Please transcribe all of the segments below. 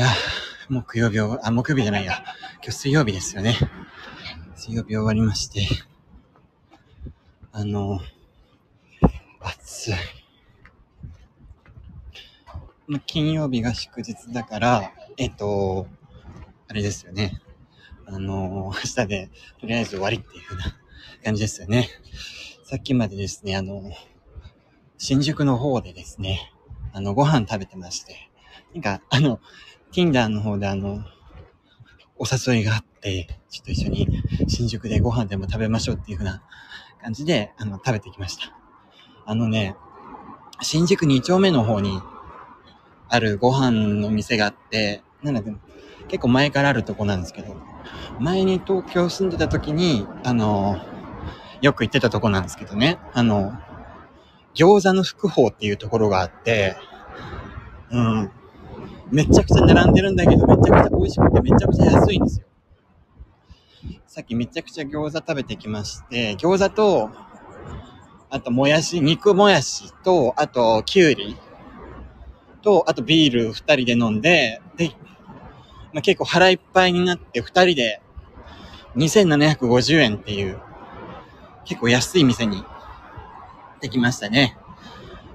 いや、木曜日を、あ、木曜日じゃないや。今日水曜日ですよね。水曜日終わりまして。あの、暑い。金曜日が祝日だから、えっと、あれですよね。あの、明日でとりあえず終わりっていう風な感じですよね。さっきまでですね、あの、新宿の方でですね、あの、ご飯食べてまして、なんか、あの、Tinder の方であの、お誘いがあって、ちょっと一緒に新宿でご飯でも食べましょうっていう風な感じで、あの、食べてきました。あのね、新宿2丁目の方にあるご飯の店があって、なんだでも結構前からあるとこなんですけど、前に東京住んでた時に、あの、よく行ってたとこなんですけどね、あの、餃子の福宝っていうところがあって、うん。めちゃくちゃ並んでるんだけど、めちゃくちゃ美味しくてめちゃくちゃ安いんですよ。さっきめちゃくちゃ餃子食べてきまして、餃子と、あともやし、肉もやしと、あときゅうりと、あとビール二人で飲んで、で、まあ、結構腹いっぱいになって二人で2750円っていう、結構安い店にできましたね。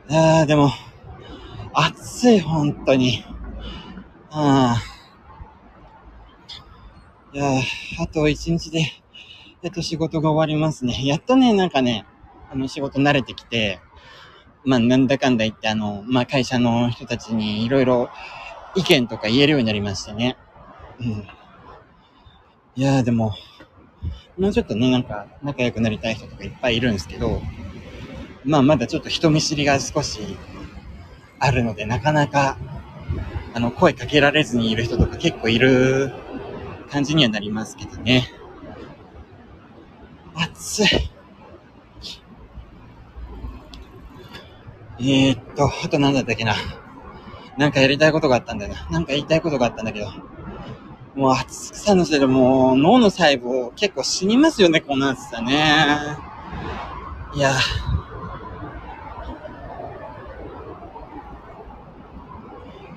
あー、でも、暑い、本当に。ああ。いやあと一日で、やっと仕事が終わりますね。やっとね、なんかね、あの仕事慣れてきて、まあなんだかんだ言って、あの、まあ会社の人たちにいろいろ意見とか言えるようになりましてね。うん。いやーでも、もうちょっとね、なんか仲良くなりたい人とかいっぱいいるんですけど、まあまだちょっと人見知りが少しあるので、なかなか、あの、声かけられずにいる人とか結構いる感じにはなりますけどね。暑い。えー、っと、あと何だったっけな。なんかやりたいことがあったんだよな。なんか言いたいことがあったんだけど。もう暑さのせいでもう脳の細胞結構死にますよね、この暑さね。いや。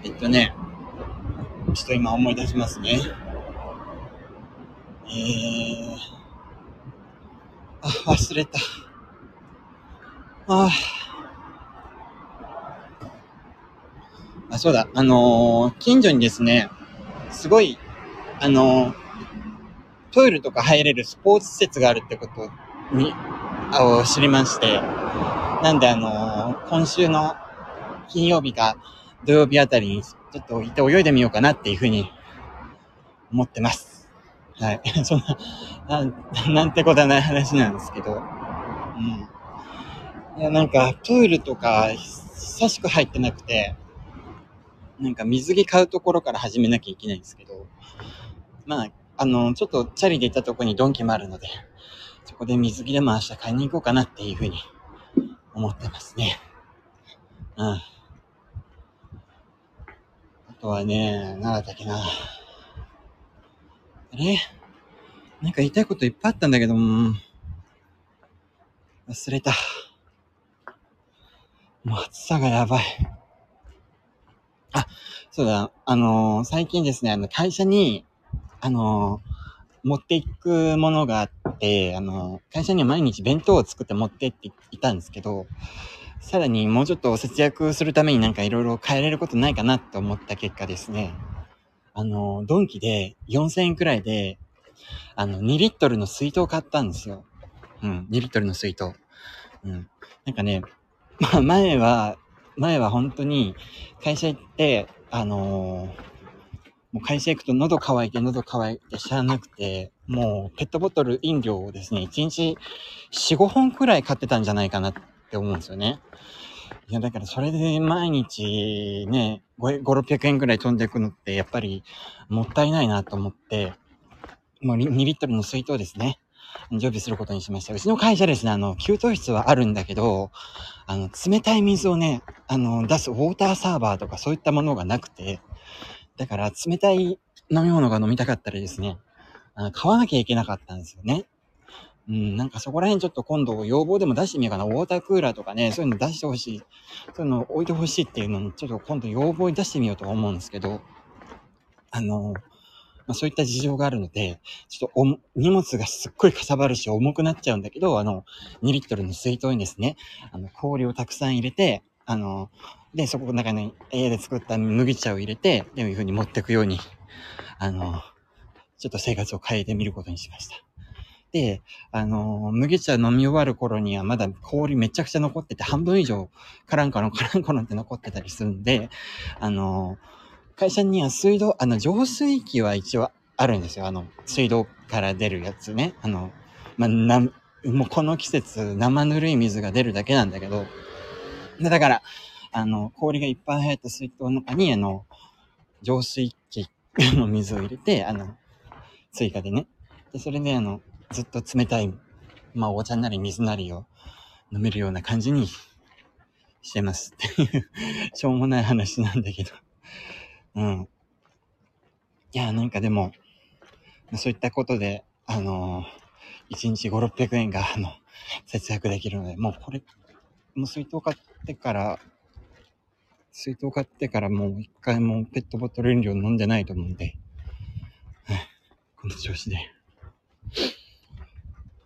えっとね、ちょっと今思い出しますね。えー、あ、忘れた。ああ。そうだ。あのー近所にですね、すごい、あのートイレとか入れるスポーツ施設があるってことに、あを知りまして、なんであのー今週の金曜日か土曜日あたりにちょっと行って泳いでみようかなっていうふうに思ってます。はい。そんな、なん、なんてことはない話なんですけど。うん。いや、なんか、プールとか、久しく入ってなくて、なんか水着買うところから始めなきゃいけないんですけど、まあ、あの、ちょっとチャリで行ったところにドンキもあるので、そこで水着でも明日買いに行こうかなっていうふうに思ってますね。うん。とはね、何だけな。あれ？なんか言いたいこといっぱいあったんだけど、忘れた。もう暑さがやばい。あ、そうだ、あのー最近ですね、あの、会社に、あのー持っていくものがあって、あのー会社には毎日弁当を作って持ってっていたんですけど、さらにもうちょっと節約するためになんかいろいろ変えれることないかなって思った結果ですね、あのドンキで4000円くらいで、あの、2リットルの水筒を買ったんですよ。うん、2リットルの水筒。うん。なんかね、まあ前は、前は本当に会社行って、あのーもう会社行くと喉乾いて喉乾いてしゃあなくて、もうペットボトル飲料をですね、1日4、5本くらい買ってたんじゃないかなって思うんですよね。いや、だからそれで毎日ね、5、600円くらい飛んでいくのってやっぱりもったいないなと思って、もう2リットルの水筒ですね。常備することにしました。うちの会社ですね、あの、給湯室はあるんだけど、あの、冷たい水をね、あの、出すウォーターサーバーとかそういったものがなくて、だから冷たい飲み物が飲みたかったらですね、あの買わなきゃいけなかったんですよね。うん、なんかそこら辺ちょっと今度要望でも出してみようかな。ウォータークーラーとかね、そういうの出してほしい。そういうの置いてほしいっていうのに、ちょっと今度要望に出してみようと思うんですけど、あの、まあ、そういった事情があるので、ちょっとお荷物がすっごいかさばるし重くなっちゃうんだけど、あの、2リットルの水筒にですね、あの、氷をたくさん入れて、あの、で、そこの中に家で作った麦茶を入れて、でいう風に持ってくように、あの、ちょっと生活を変えてみることにしました。で、あの、麦茶飲み終わる頃にはまだ氷めちゃくちゃ残ってて、半分以上カランコロン カランコロンって残ってたりするんで、あの、会社には水道、あの、浄水器は一応あるんですよ。あの、水道から出るやつね。あの、まあ、な、もうこの季節生ぬるい水が出るだけなんだけど、だから、あの、氷がいっぱい入った水筒の中に、あの、浄水器の水を入れて、あの、追加でね。で、それで、あの、ずっと冷たい、まあ、お茶なり水なりを飲めるような感じにしてますっていうしょうもない話なんだけど。うん。いや、なんかでも、そういったことで、あのー、1日5、600円が、あの、節約できるので、もうこれ、もう水筒買ってから、水筒買ってからもう一回もペットボトル飲料飲んでないと思うんで、この調子で。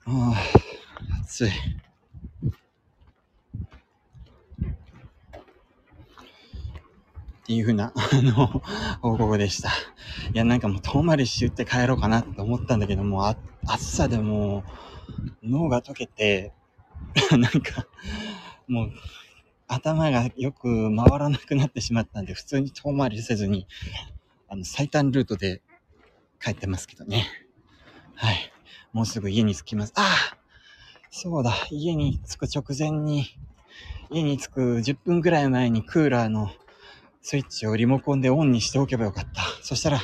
ああ、暑い。っていうふうな、あの、報告でした。いや、なんかもう遠回りしって帰ろうかなって思ったんだけども、あ暑さでもう脳が溶けて、なんか、もう、頭がよく回らなくなってしまったんで、普通に遠回りせずに、あの、最短ルートで帰ってますけどね。はい。もうすぐ家に着きます。ああそうだ。家に着く直前に、家に着く10分ぐらい前にクーラーのスイッチをリモコンでオンにしておけばよかった。そしたら、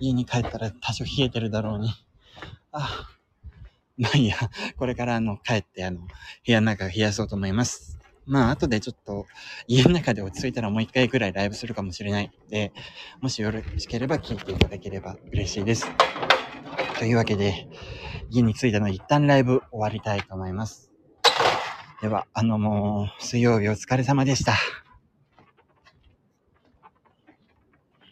家に帰ったら多少冷えてるだろうに。ああ。まあいいや、これからあの、帰ってあの、部屋の中を冷やそうと思います。まあ、後でちょっと、家の中で落ち着いたらもう一回くらいライブするかもしれないで、もしよろしければ聞いていただければ嬉しいです。というわけで、家に着いたの一旦ライブ終わりたいと思います。では、あのもう、水曜日お疲れ様でした。